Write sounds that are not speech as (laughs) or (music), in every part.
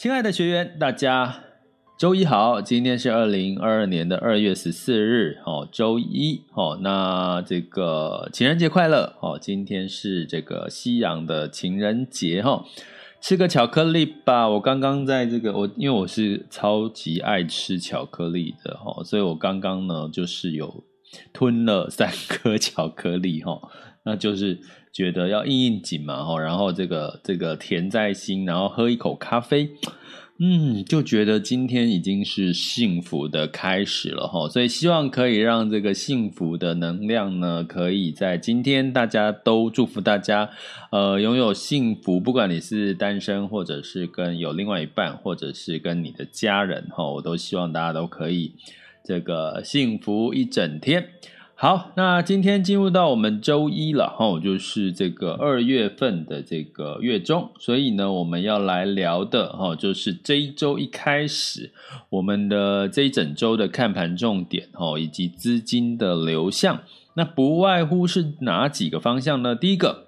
亲爱的学员，大家周一好！今天是二零二二年的二月十四日，哦，周一，哦，那这个情人节快乐，哦，今天是这个西洋的情人节，哈，吃个巧克力吧。我刚刚在这个，我因为我是超级爱吃巧克力的，哈，所以我刚刚呢就是有吞了三颗巧克力，哈。那就是觉得要应应景嘛，然后这个这个甜在心，然后喝一口咖啡，嗯，就觉得今天已经是幸福的开始了哈，所以希望可以让这个幸福的能量呢，可以在今天大家都祝福大家，呃，拥有幸福，不管你是单身，或者是跟有另外一半，或者是跟你的家人哈，我都希望大家都可以这个幸福一整天。好，那今天进入到我们周一了哈，就是这个二月份的这个月中，所以呢，我们要来聊的哈，就是这一周一开始，我们的这一整周的看盘重点哈，以及资金的流向，那不外乎是哪几个方向呢？第一个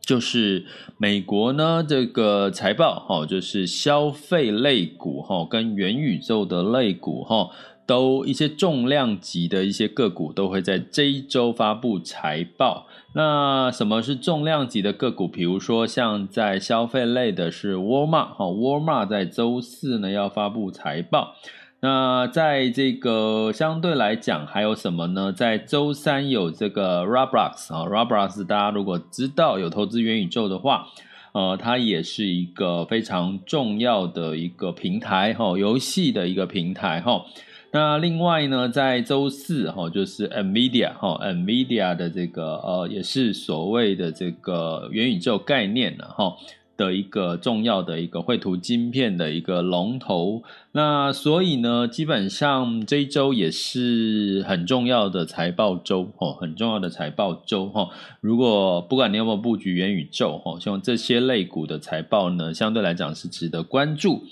就是美国呢这个财报哈，就是消费类股哈，跟元宇宙的类股哈。都一些重量级的一些个股都会在这一周发布财报。那什么是重量级的个股？比如说像在消费类的是沃尔玛，哈，沃尔玛在周四呢要发布财报。那在这个相对来讲还有什么呢？在周三有这个 Roblox 啊，Roblox 大家如果知道有投资元宇宙的话，呃，它也是一个非常重要的一个平台，哈，游戏的一个平台，哈。那另外呢，在周四哈，就是 NVIDIA 哈，NVIDIA 的这个呃，也是所谓的这个元宇宙概念呢哈的一个重要的一个绘图晶片的一个龙头。那所以呢，基本上这一周也是很重要的财报周哈，很重要的财报周哈。如果不管你有没有布局元宇宙哈，希望这些类股的财报呢，相对来讲是值得关注。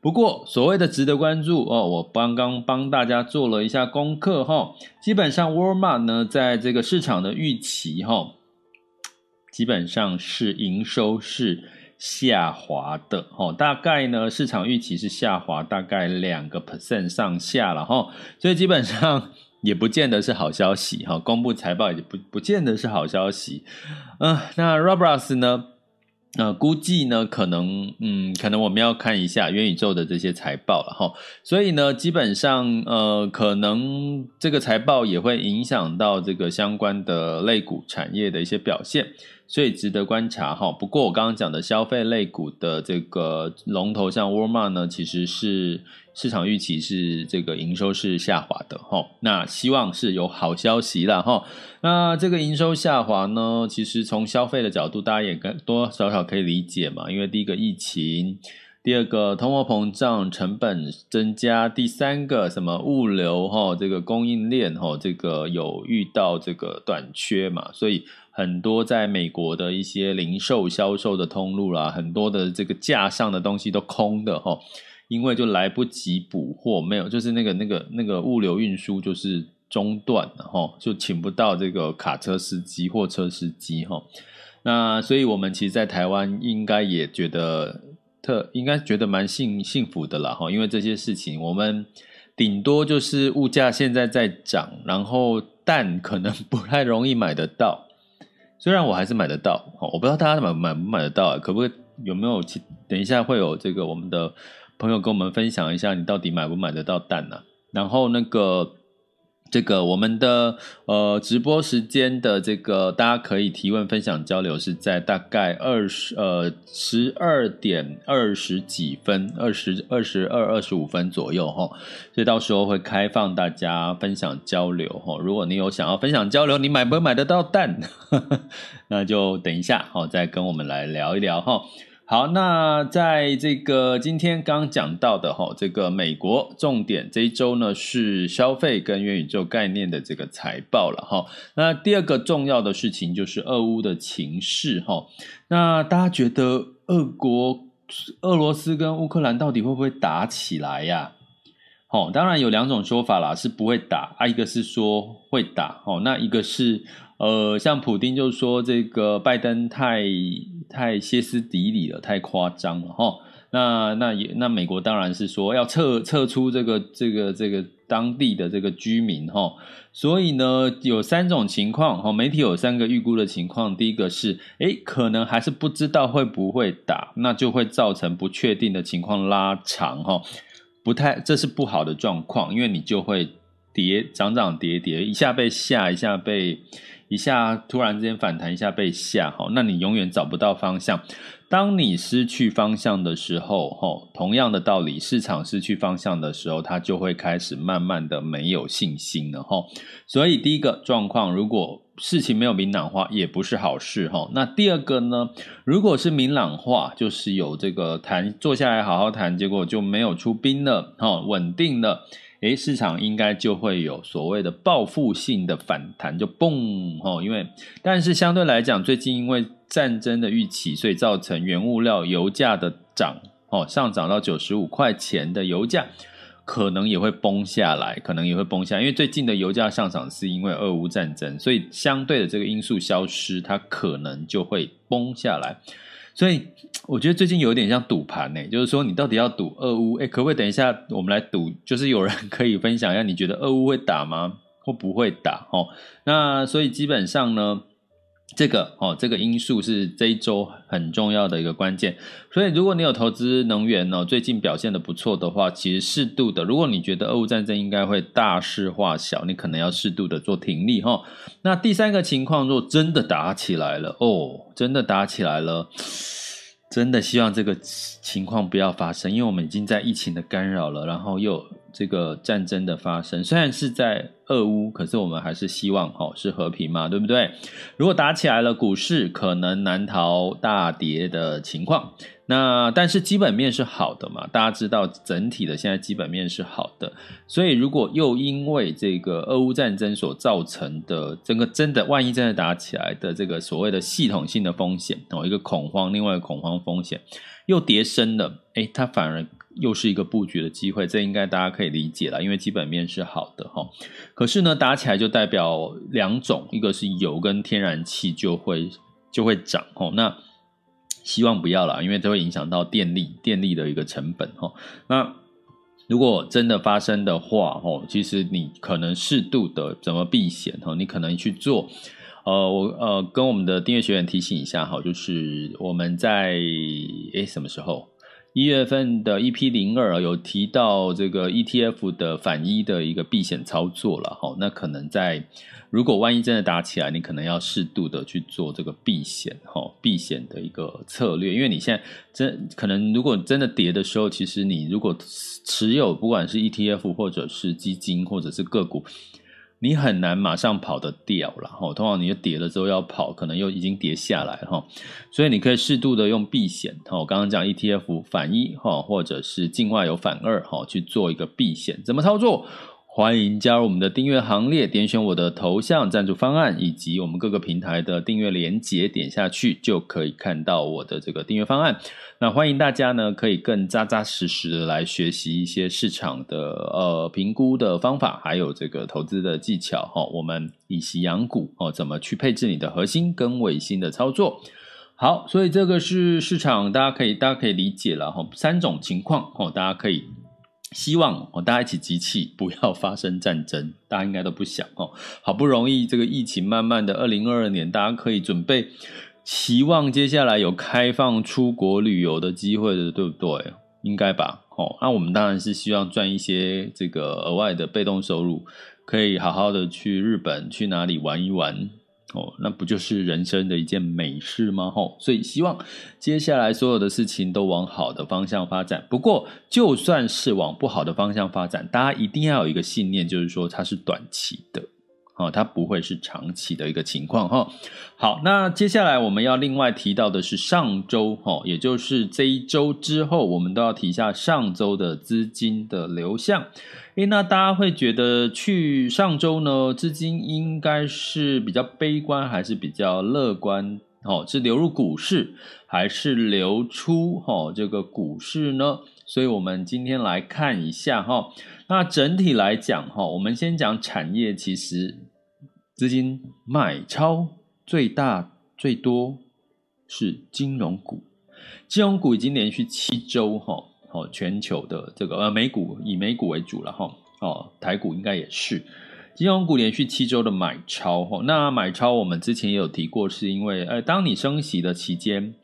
不过，所谓的值得关注哦，我刚刚帮大家做了一下功课哈，基本上沃尔玛呢，在这个市场的预期哈，基本上是营收是下滑的哈，大概呢市场预期是下滑大概两个 percent 上下了哈，所以基本上也不见得是好消息哈，公布财报也不不见得是好消息，嗯，那 Roblox 呢？那、估计呢，可能，嗯，可能我们要看一下元宇宙的这些财报了哈。所以呢，基本上，呃，可能这个财报也会影响到这个相关的类股产业的一些表现，所以值得观察哈。不过我刚刚讲的消费类股的这个龙头，像沃尔玛呢，其实是。市场预期是这个营收是下滑的哈，那希望是有好消息了哈。那这个营收下滑呢，其实从消费的角度，大家也跟多多少少可以理解嘛。因为第一个疫情，第二个通货膨胀，成本增加，第三个什么物流哈，这个供应链哈，这个有遇到这个短缺嘛，所以很多在美国的一些零售销售的通路啦，很多的这个架上的东西都空的哈。因为就来不及补货，没有，就是那个那个那个物流运输就是中断了哈，就请不到这个卡车司机、货车司机哈。那所以我们其实，在台湾应该也觉得特，应该觉得蛮幸幸福的啦哈，因为这些事情我们顶多就是物价现在在涨，然后蛋可能不太容易买得到。虽然我还是买得到，我不知道大家买买不买得到，可不可以有没有？等一下会有这个我们的朋友跟我们分享一下，你到底买不买得到蛋呢？然后那个。这个我们的呃直播时间的这个大家可以提问分享交流是在大概二十呃十二点二十几分二十二十二二十五分左右哈，所以到时候会开放大家分享交流哈。如果你有想要分享交流，你买不买得到蛋？(laughs) 那就等一下好再跟我们来聊一聊哈。好，那在这个今天刚讲到的哈，这个美国重点这一周呢是消费跟元宇宙概念的这个财报了哈。那第二个重要的事情就是俄乌的情势哈。那大家觉得俄国、俄罗斯跟乌克兰到底会不会打起来呀？哦，当然有两种说法啦，是不会打啊，一个是说会打哦，那一个是呃，像普丁就说这个拜登太。太歇斯底里了，太夸张了哈。那那也那美国当然是说要撤撤出这个这个这个当地的这个居民哈。所以呢，有三种情况哈，媒体有三个预估的情况。第一个是，诶，可能还是不知道会不会打，那就会造成不确定的情况拉长哈。不太，这是不好的状况，因为你就会跌涨涨跌跌，一下被吓，一下被。一下突然之间反弹，一下被吓，哈，那你永远找不到方向。当你失去方向的时候，哈，同样的道理，市场失去方向的时候，它就会开始慢慢的没有信心了，哈。所以第一个状况，如果事情没有明朗化，也不是好事，哈。那第二个呢，如果是明朗化，就是有这个谈，坐下来好好谈，结果就没有出兵了，哈，稳定了。诶，市场应该就会有所谓的报复性的反弹，就嘣吼！因为，但是相对来讲，最近因为战争的预期，所以造成原物料油价的涨，哦，上涨到九十五块钱的油价，可能也会崩下来，可能也会崩下来。因为最近的油价上涨是因为俄乌战争，所以相对的这个因素消失，它可能就会崩下来。所以我觉得最近有点像赌盘呢，就是说你到底要赌俄乌？诶，可不可以等一下我们来赌？就是有人可以分享一下，你觉得俄乌会打吗？或不会打？哦，那所以基本上呢。这个哦，这个因素是这一周很重要的一个关键。所以，如果你有投资能源呢，最近表现得不错的话，其实适度的，如果你觉得俄乌战争应该会大事化小，你可能要适度的做停利哈。那第三个情况，若真的打起来了哦，真的打起来了，真的希望这个情况不要发生，因为我们已经在疫情的干扰了，然后又。这个战争的发生，虽然是在俄乌，可是我们还是希望哦是和平嘛，对不对？如果打起来了，股市可能难逃大跌的情况。那但是基本面是好的嘛，大家知道整体的现在基本面是好的，所以如果又因为这个俄乌战争所造成的整个真的万一真的打起来的这个所谓的系统性的风险哦，一个恐慌，另外一个恐慌风险又跌升了，诶，它反而。又是一个布局的机会，这应该大家可以理解了，因为基本面是好的哈。可是呢，打起来就代表两种，一个是油跟天然气就会就会涨哦。那希望不要了，因为这会影响到电力电力的一个成本哈。那如果真的发生的话哦，其实你可能适度的怎么避险哈？你可能去做呃，我呃跟我们的订阅学员提醒一下哈，就是我们在诶什么时候？一月份的 EP 零二有提到这个 ETF 的反一的一个避险操作了哈，那可能在如果万一真的打起来，你可能要适度的去做这个避险哈，避险的一个策略，因为你现在真可能如果真的跌的时候，其实你如果持有不管是 ETF 或者是基金或者是个股。你很难马上跑得掉了哈，通常你就跌了之后要跑，可能又已经跌下来哈，所以你可以适度的用避险哈，我刚刚讲 ETF 反一哈，或者是境外有反二哈，去做一个避险，怎么操作？欢迎加入我们的订阅行列，点选我的头像赞助方案，以及我们各个平台的订阅连结，点下去就可以看到我的这个订阅方案。那欢迎大家呢，可以更扎扎实实的来学习一些市场的呃评估的方法，还有这个投资的技巧哈。我们以息养股哦，怎么去配置你的核心跟尾星的操作？好，所以这个是市场，大家可以大家可以理解了哈，三种情况哦，大家可以。希望哦，大家一起集气，(laughs) 不要发生战争。大家应该都不想哦。好不容易这个疫情慢慢的，二零二二年大家可以准备，期望接下来有开放出国旅游的机会的，对不对？应该吧。哦，那我们当然是希望赚一些这个额外的被动收入，可以好好的去日本去哪里玩一玩。哦，那不就是人生的一件美事吗？吼、哦，所以希望接下来所有的事情都往好的方向发展。不过，就算是往不好的方向发展，大家一定要有一个信念，就是说它是短期的，哦，它不会是长期的一个情况，哈、好，那接下来我们要另外提到的是上周，哈、也就是这一周之后，我们都要提一下上周的资金的流向。诶，那大家会觉得去上周呢，资金应该是比较悲观，还是比较乐观？哦，是流入股市，还是流出哦这个股市呢？所以我们今天来看一下哈。那整体来讲哈，我们先讲产业，其实资金买超最大最多是金融股，金融股已经连续七周哈。哦，全球的这个呃美股以美股为主了哈，哦台股应该也是，金融股连续七周的买超哈，那买超我们之前也有提过，是因为呃当你升息的期间。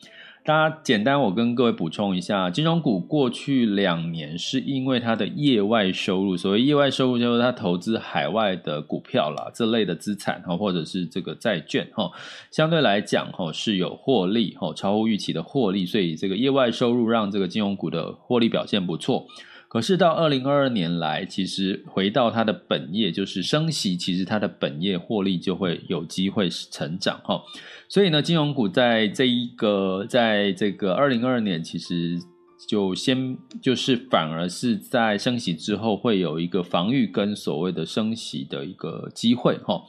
大家简单，我跟各位补充一下，金融股过去两年是因为它的业外收入，所谓业外收入就是它投资海外的股票啦，这类的资产哈，或者是这个债券哈，相对来讲哈是有获利哈，超乎预期的获利，所以这个业外收入让这个金融股的获利表现不错。可是到二零二二年来，其实回到它的本业就是升息，其实它的本业获利就会有机会成长哈。所以呢，金融股在这一个在这个二零二二年，其实就先就是反而是在升息之后会有一个防御跟所谓的升息的一个机会哈。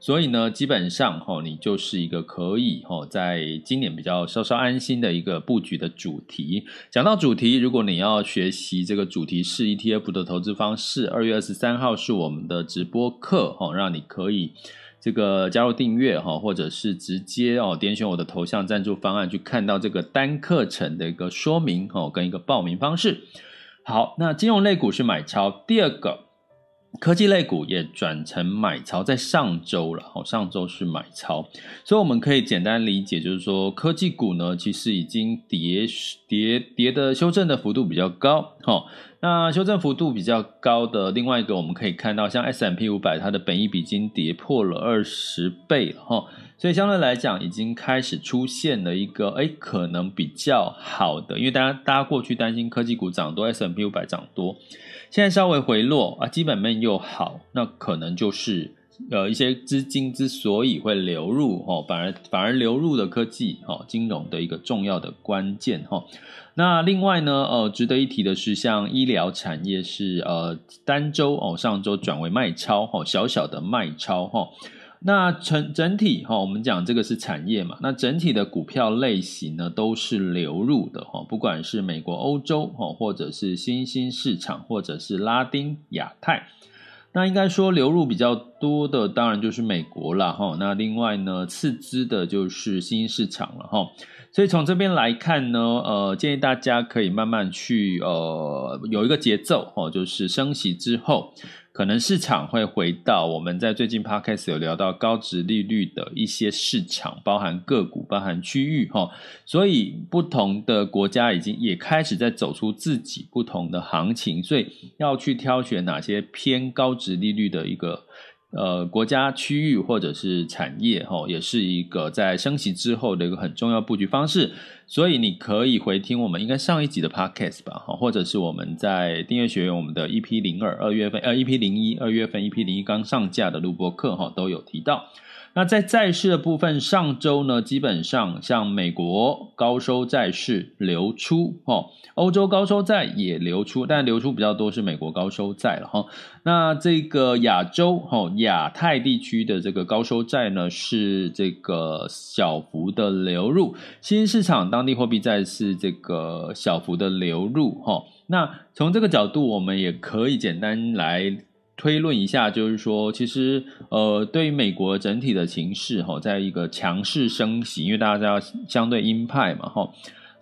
所以呢，基本上哈，你就是一个可以哈，在今年比较稍稍安心的一个布局的主题。讲到主题，如果你要学习这个主题式 ETF 的投资方式，二月二十三号是我们的直播课哈，让你可以这个加入订阅哈，或者是直接哦点选我的头像赞助方案去看到这个单课程的一个说明哦，跟一个报名方式。好，那金融类股是买超，第二个。科技类股也转成买超，在上周了，哦，上周是买超，所以我们可以简单理解，就是说科技股呢，其实已经跌跌跌的修正的幅度比较高，哈，那修正幅度比较高的另外一个，我们可以看到，像 S M P 五百它的本益比已经跌破了二十倍了，哈，所以相对来讲，已经开始出现了一个，哎，可能比较好的，因为大家大家过去担心科技股涨多，S M P 五百涨多。现在稍微回落啊，基本面又好，那可能就是呃一些资金之所以会流入哦，反而反而流入的科技哦，金融的一个重要的关键哈。那另外呢，呃，值得一提的是，像医疗产业是呃单周哦，上周转为卖超哈，小小的卖超哈。那整整体哈，我们讲这个是产业嘛，那整体的股票类型呢都是流入的哈，不管是美国、欧洲哈，或者是新兴市场，或者是拉丁亚太，那应该说流入比较多的当然就是美国了哈。那另外呢，次之的就是新兴市场了哈。所以从这边来看呢，呃，建议大家可以慢慢去呃有一个节奏哦，就是升息之后。可能市场会回到我们在最近 podcast 有聊到高值利率的一些市场，包含个股、包含区域哈，所以不同的国家已经也开始在走出自己不同的行情，所以要去挑选哪些偏高值利率的一个。呃，国家区域或者是产业，哈，也是一个在升级之后的一个很重要布局方式。所以你可以回听我们应该上一集的 podcast 吧，哈，或者是我们在订阅学员我们的一 P 零二二月份，呃，EP 零一二月份一 P 零一刚上架的录播课，哈，都有提到。那在债市的部分，上周呢，基本上像美国高收债市流出，哦，欧洲高收债也流出，但流出比较多是美国高收债了，哈。那这个亚洲，哦，亚太地区的这个高收债呢，是这个小幅的流入，新兴市场当地货币债是这个小幅的流入，哈。那从这个角度，我们也可以简单来。推论一下，就是说，其实，呃，对于美国整体的情势，哈，在一个强势升息，因为大家知道相对鹰派嘛，哈，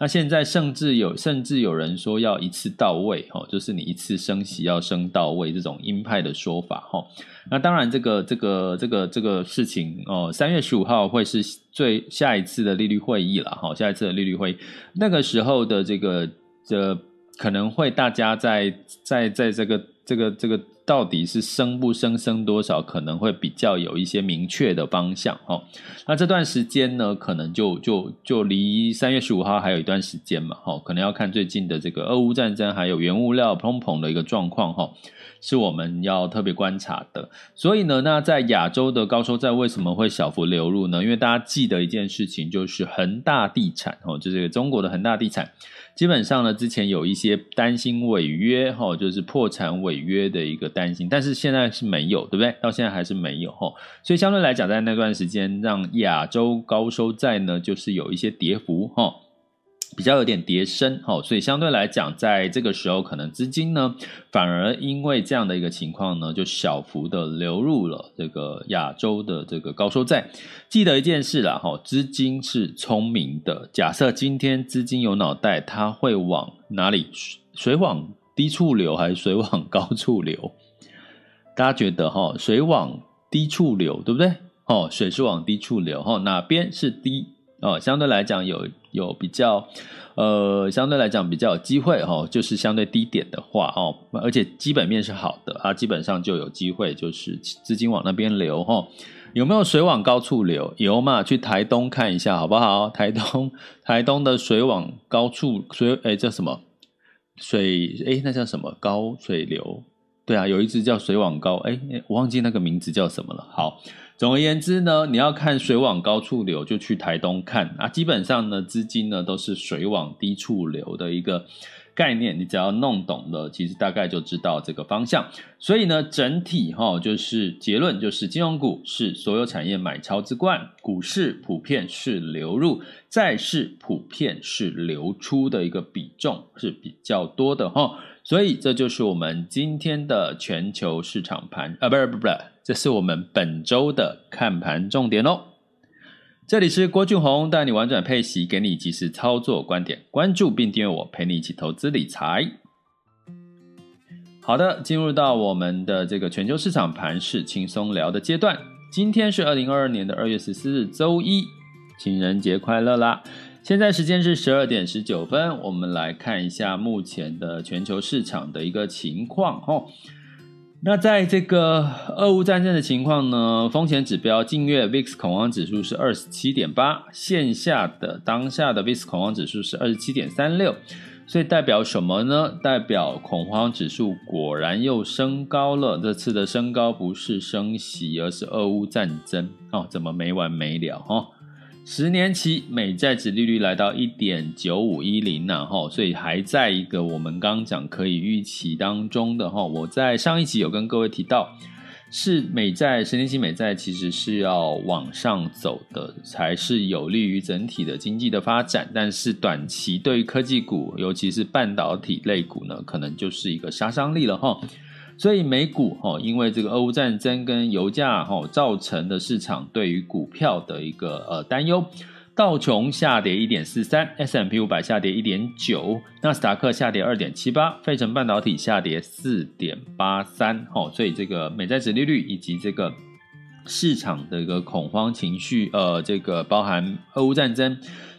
那现在甚至有甚至有人说要一次到位，哈，就是你一次升息要升到位这种鹰派的说法，哈。那当然，这个这个这个这个事情哦，三月十五号会是最下一次的利率会议了，哈，下一次的利率会议，那个时候的这个这可能会大家在在在这个这个这个。到底是升不升，升多少，可能会比较有一些明确的方向哦。那这段时间呢，可能就就就离三月十五号还有一段时间嘛，哈，可能要看最近的这个俄乌战争，还有原物料通膨的一个状况哈，是我们要特别观察的。所以呢，那在亚洲的高收债为什么会小幅流入呢？因为大家记得一件事情，就是恒大地产哦，就是中国的恒大地产。基本上呢，之前有一些担心违约，哈，就是破产违约的一个担心，但是现在是没有，对不对？到现在还是没有，哈，所以相对来讲，在那段时间，让亚洲高收债呢，就是有一些跌幅，哈。比较有点跌深，哈，所以相对来讲，在这个时候，可能资金呢，反而因为这样的一个情况呢，就小幅的流入了这个亚洲的这个高收债。记得一件事啦，哈，资金是聪明的。假设今天资金有脑袋，它会往哪里？水往低处流还是水往高处流？大家觉得哈，水往低处流，对不对？哦，水是往低处流，哈，哪边是低？哦，相对来讲有有比较，呃，相对来讲比较有机会哈，就是相对低点的话哦，而且基本面是好的啊，基本上就有机会就是资金往那边流哈。有没有水往高处流？有嘛？去台东看一下好不好？台东台东的水往高处水，哎，叫什么水？哎，那叫什么高水流？对啊，有一只叫水往高，哎，我忘记那个名字叫什么了。好。总而言之呢，你要看水往高处流，就去台东看啊。基本上呢，资金呢都是水往低处流的一个概念。你只要弄懂了，其实大概就知道这个方向。所以呢，整体哈，就是结论就是，金融股是所有产业买超之冠，股市普遍是流入，债市普遍是流出的一个比重是比较多的哈。所以这就是我们今天的全球市场盘啊，不是不是不是。这是我们本周的看盘重点哦。这里是郭俊宏带你玩转配息，给你及时操作观点。关注并订阅我，陪你一起投资理财。好的，进入到我们的这个全球市场盘势轻松聊的阶段。今天是二零二二年的二月十四日，周一，情人节快乐啦！现在时间是十二点十九分，我们来看一下目前的全球市场的一个情况哦。那在这个俄乌战争的情况呢，风险指标近月 VIX 恐慌指数是二十七点八，线下的当下的 VIX 恐慌指数是二十七点三六，所以代表什么呢？代表恐慌指数果然又升高了。这次的升高不是升息，而是俄乌战争哦，怎么没完没了哦？十年期美债殖利率来到一点九五一零，然后所以还在一个我们刚刚讲可以预期当中的哈。我在上一集有跟各位提到，是美债十年期美债其实是要往上走的，才是有利于整体的经济的发展。但是短期对于科技股，尤其是半导体类股呢，可能就是一个杀伤力了哈。所以美股哈，因为这个俄乌战争跟油价哈造成的市场对于股票的一个呃担忧，道琼下跌一点四三，S M P 五百下跌一点九，纳斯达克下跌二点七八，费城半导体下跌四点八三哈。所以这个美债殖利率以及这个市场的一个恐慌情绪，呃，这个包含俄乌战争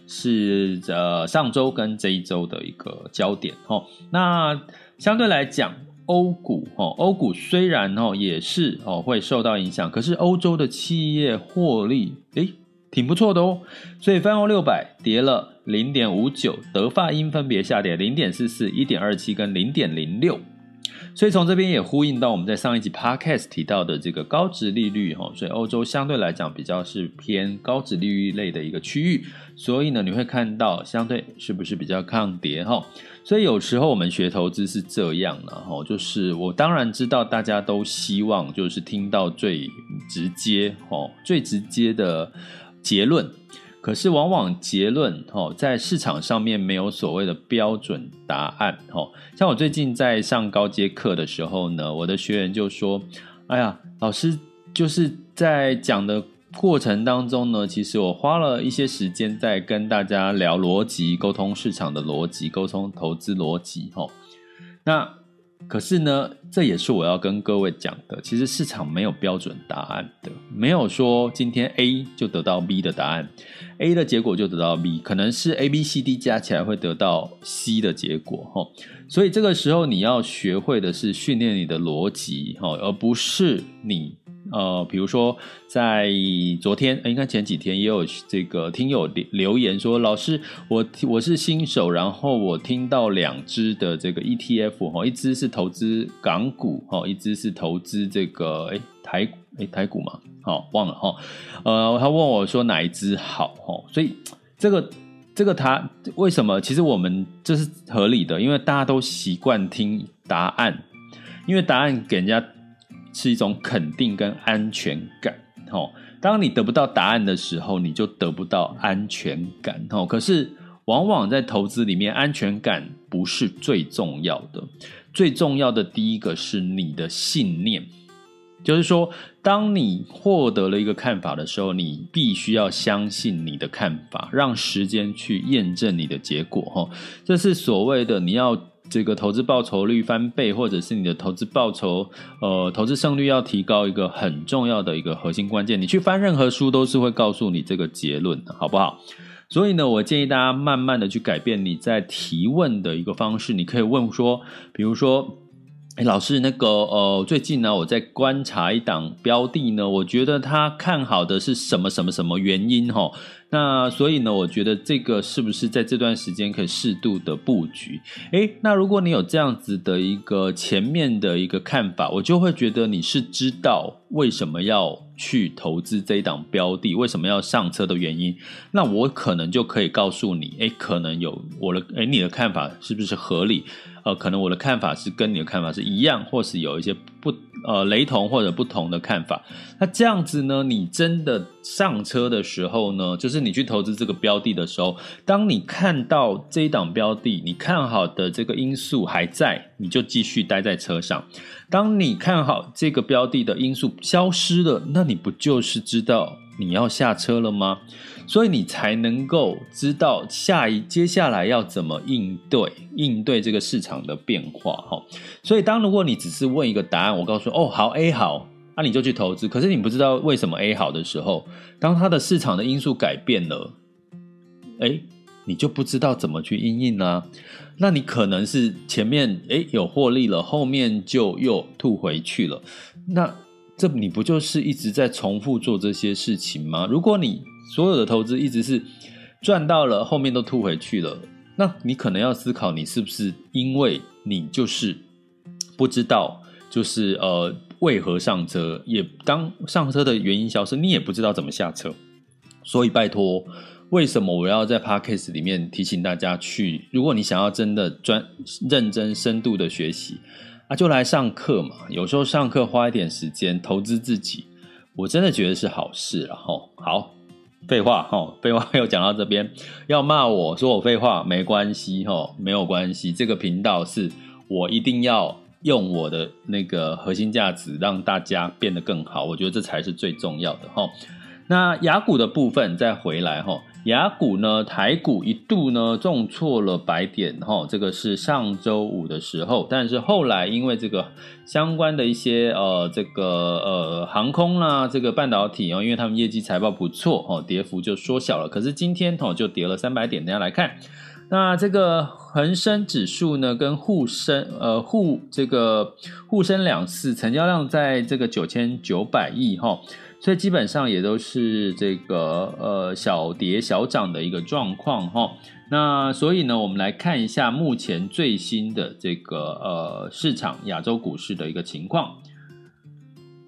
是呃上周跟这一周的一个焦点哈。那相对来讲。欧股哦，欧股虽然哦也是哦会受到影响，可是欧洲的企业获利诶挺不错的哦，所以泛欧六百跌了零点五九，德法英分别下跌零点四四、一点二七跟零点零六。所以从这边也呼应到我们在上一集 podcast 提到的这个高值利率哈，所以欧洲相对来讲比较是偏高值利率类的一个区域，所以呢你会看到相对是不是比较抗跌哈？所以有时候我们学投资是这样的哈，就是我当然知道大家都希望就是听到最直接哈最直接的结论。可是，往往结论哦，在市场上面没有所谓的标准答案哦。像我最近在上高阶课的时候呢，我的学员就说：“哎呀，老师就是在讲的过程当中呢，其实我花了一些时间在跟大家聊逻辑，沟通市场的逻辑，沟通投资逻辑。吼，那可是呢，这也是我要跟各位讲的。其实市场没有标准答案的，没有说今天 A 就得到 B 的答案，A 的结果就得到 B，可能是 A、B、C、D 加起来会得到 C 的结果。吼，所以这个时候你要学会的是训练你的逻辑，吼，而不是你。呃，比如说在昨天，应该前几天也有这个听友留言说，老师，我我是新手，然后我听到两只的这个 ETF 哈，一只是投资港股哈，一只是投资这个哎台哎台股嘛，好忘了哈，呃，他问我说哪一只好哈，所以这个这个他为什么？其实我们这是合理的，因为大家都习惯听答案，因为答案给人家。是一种肯定跟安全感，吼。当你得不到答案的时候，你就得不到安全感，吼。可是，往往在投资里面，安全感不是最重要的，最重要的第一个是你的信念，就是说，当你获得了一个看法的时候，你必须要相信你的看法，让时间去验证你的结果，吼。这是所谓的你要。这个投资报酬率翻倍，或者是你的投资报酬，呃，投资胜率要提高，一个很重要的一个核心关键。你去翻任何书，都是会告诉你这个结论的，好不好？所以呢，我建议大家慢慢的去改变你在提问的一个方式。你可以问说，比如说，哎，老师，那个，呃，最近呢，我在观察一档标的呢，我觉得他看好的是什么什么什么原因？哈。那所以呢，我觉得这个是不是在这段时间可以适度的布局？诶，那如果你有这样子的一个前面的一个看法，我就会觉得你是知道为什么要去投资这一档标的，为什么要上车的原因。那我可能就可以告诉你，诶，可能有我的，诶，你的看法是不是合理？呃，可能我的看法是跟你的看法是一样，或是有一些不呃雷同或者不同的看法。那这样子呢，你真的上车的时候呢，就是你去投资这个标的的时候，当你看到这一档标的，你看好的这个因素还在，你就继续待在车上。当你看好这个标的的因素消失了，那你不就是知道你要下车了吗？所以你才能够知道下一接下来要怎么应对应对这个市场的变化哈。所以当如果你只是问一个答案，我告诉说哦好 A 好，那、你就去投资。可是你不知道为什么 A 好的时候，当它的市场的因素改变了，哎，你就不知道怎么去应应啊。那你可能是前面哎有获利了，后面就又吐回去了。那这你不就是一直在重复做这些事情吗？如果你所有的投资一直是赚到了，后面都吐回去了。那你可能要思考，你是不是因为你就是不知道，就是呃为何上车，也当上车的原因消失，你也不知道怎么下车。所以拜托，为什么我要在 Podcast 里面提醒大家去？如果你想要真的专认真深度的学习啊，就来上课嘛。有时候上课花一点时间投资自己，我真的觉得是好事。然后好。废话哈，废话 (laughs) 又讲到这边，要骂我说我废话没关系哈，没有关系。这个频道是我一定要用我的那个核心价值让大家变得更好，我觉得这才是最重要的哈。那亚股的部分再回来哈。雅股呢，台股一度呢重挫了百点哈，这个是上周五的时候，但是后来因为这个相关的一些呃这个呃航空啦，这个半导体哦，因为他们业绩财报不错哦，跌幅就缩小了。可是今天哦就跌了三百点，大家来看，那这个恒生指数呢跟沪深呃沪这个沪深两市成交量在这个九千九百亿哈。所以基本上也都是这个呃小跌小涨的一个状况哈。那所以呢，我们来看一下目前最新的这个呃市场亚洲股市的一个情况。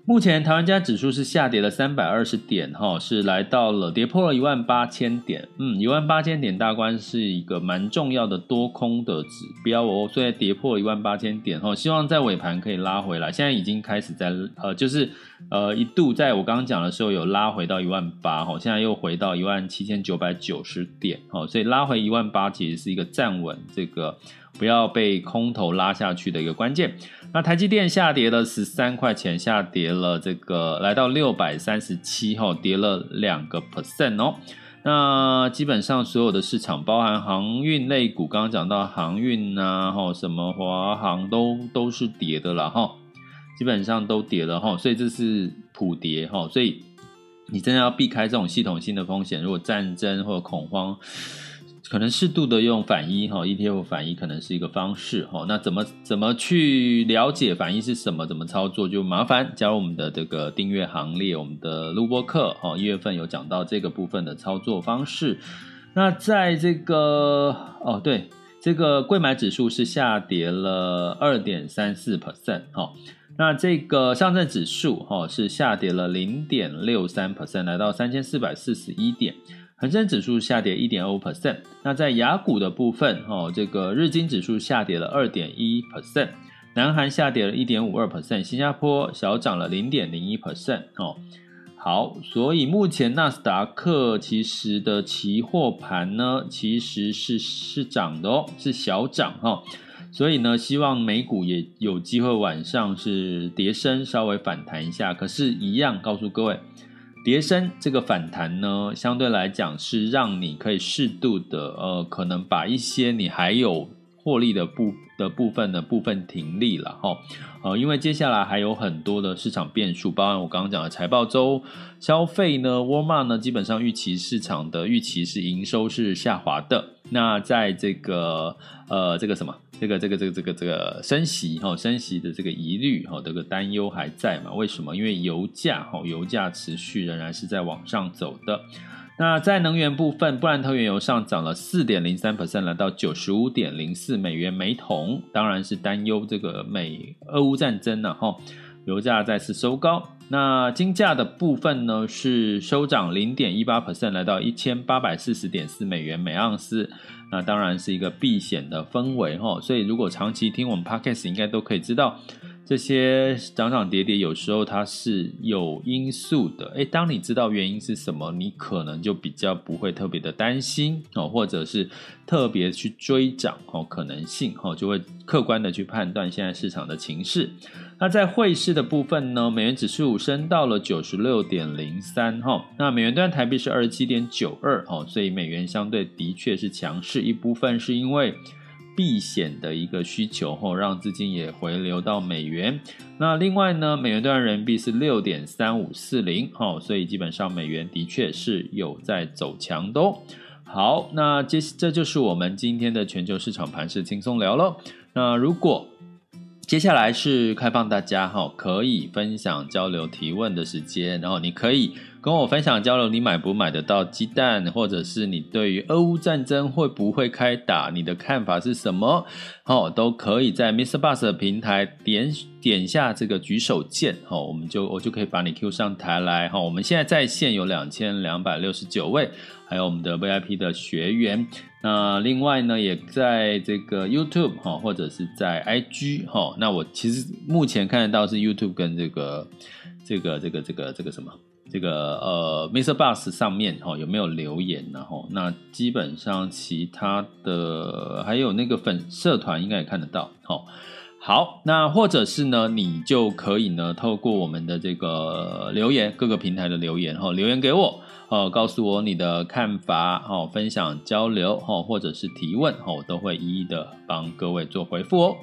目前台湾加指数是下跌了三百二十点哈，是来到了跌破了一万八千点。嗯，一万八千点大关是一个蛮重要的多空的指标哦。所以跌破一万八千点哈，希望在尾盘可以拉回来。现在已经开始在呃就是。呃，一度在我刚刚讲的时候有拉回到一万八，哈，现在又回到一万七千九百九十点，哈，所以拉回一万八其实是一个站稳这个不要被空头拉下去的一个关键。那台积电下跌了十三块钱，下跌了这个来到六百三十七，哈，跌了两个 percent 哦。那基本上所有的市场，包含航运类股，刚刚讲到航运啊，哈，什么华航都都是跌的了，哈。基本上都跌了哈，所以这是普跌哈，所以你真的要避开这种系统性的风险。如果战争或恐慌，可能适度的用反一哈，ETF 反一可能是一个方式哈。那怎么怎么去了解反一是什么？怎么操作？就麻烦加入我们的这个订阅行列，我们的录播课哈，一月份有讲到这个部分的操作方式。那在这个哦对，这个柜买指数是下跌了二点三四 percent 哈。那这个上证指数哈是下跌了零点六三 percent，来到三千四百四十一点。恒生指数下跌一点二五 percent。那在雅股的部分哈，这个日经指数下跌了二点一 percent，南韩下跌了一点五二 percent，新加坡小涨了零点零一 percent。哦，好，所以目前纳斯达克其实的期货盘呢，其实是是涨的哦，是小涨哈。所以呢，希望美股也有机会晚上是跌升，稍微反弹一下。可是，一样告诉各位，别升这个反弹呢，相对来讲是让你可以适度的，呃，可能把一些你还有获利的部的部分的部分停利了哈。呃，因为接下来还有很多的市场变数，包含我刚刚讲的财报周，消费呢沃尔玛呢，基本上预期市场的预期是营收是下滑的。那在这个呃，这个什么？这个这个这个这个这个升息哈，升息的这个疑虑哈，这个担忧还在嘛？为什么？因为油价哈，油价持续仍然是在往上走的。那在能源部分，布兰特原油上涨了四点零三 percent，来到九十五点零四美元每桶，当然是担忧这个美俄乌战争了哈，油价再次收高。那金价的部分呢，是收涨零点一八 percent，来到一千八百四十点四美元每盎司。那当然是一个避险的氛围哈，所以如果长期听我们 Podcast，应该都可以知道，这些涨涨跌跌有时候它是有因素的。诶，当你知道原因是什么，你可能就比较不会特别的担心哦，或者是特别去追涨哦，可能性哦，就会客观的去判断现在市场的情势。那在汇市的部分呢，美元指数升到了九十六点零三哈，那美元兑台币是二十七点九二哈，所以美元相对的确是强势，一部分是因为避险的一个需求哈，让资金也回流到美元。那另外呢，美元兑人民币是六点三五四零哈，所以基本上美元的确是有在走强的哦。好，那这这就是我们今天的全球市场盘势轻松聊喽。那如果接下来是开放大家哈，可以分享、交流、提问的时间，然后你可以跟我分享交流，你买不买得到鸡蛋，或者是你对于俄乌战争会不会开打，你的看法是什么？好，都可以在 Mr. Bus 的平台点点下这个举手键，好，我们就我就可以把你 Q 上台来，哈，我们现在在线有两千两百六十九位。还有我们的 VIP 的学员，那另外呢，也在这个 YouTube 哈，或者是在 IG 哈。那我其实目前看得到是 YouTube 跟这个这个这个这个这个什么这个呃 Mr. Bus 上面哈有没有留言，然后那基本上其他的还有那个粉社团应该也看得到。好，好，那或者是呢，你就可以呢透过我们的这个留言，各个平台的留言哈，留言给我。哦，告诉我你的看法，哦，分享交流，哦，或者是提问，哦，我都会一一的帮各位做回复哦。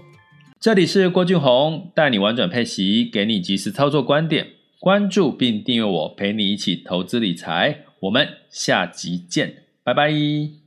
这里是郭俊宏，带你玩转配息，给你及时操作观点，关注并订阅我，陪你一起投资理财。我们下集见，拜拜。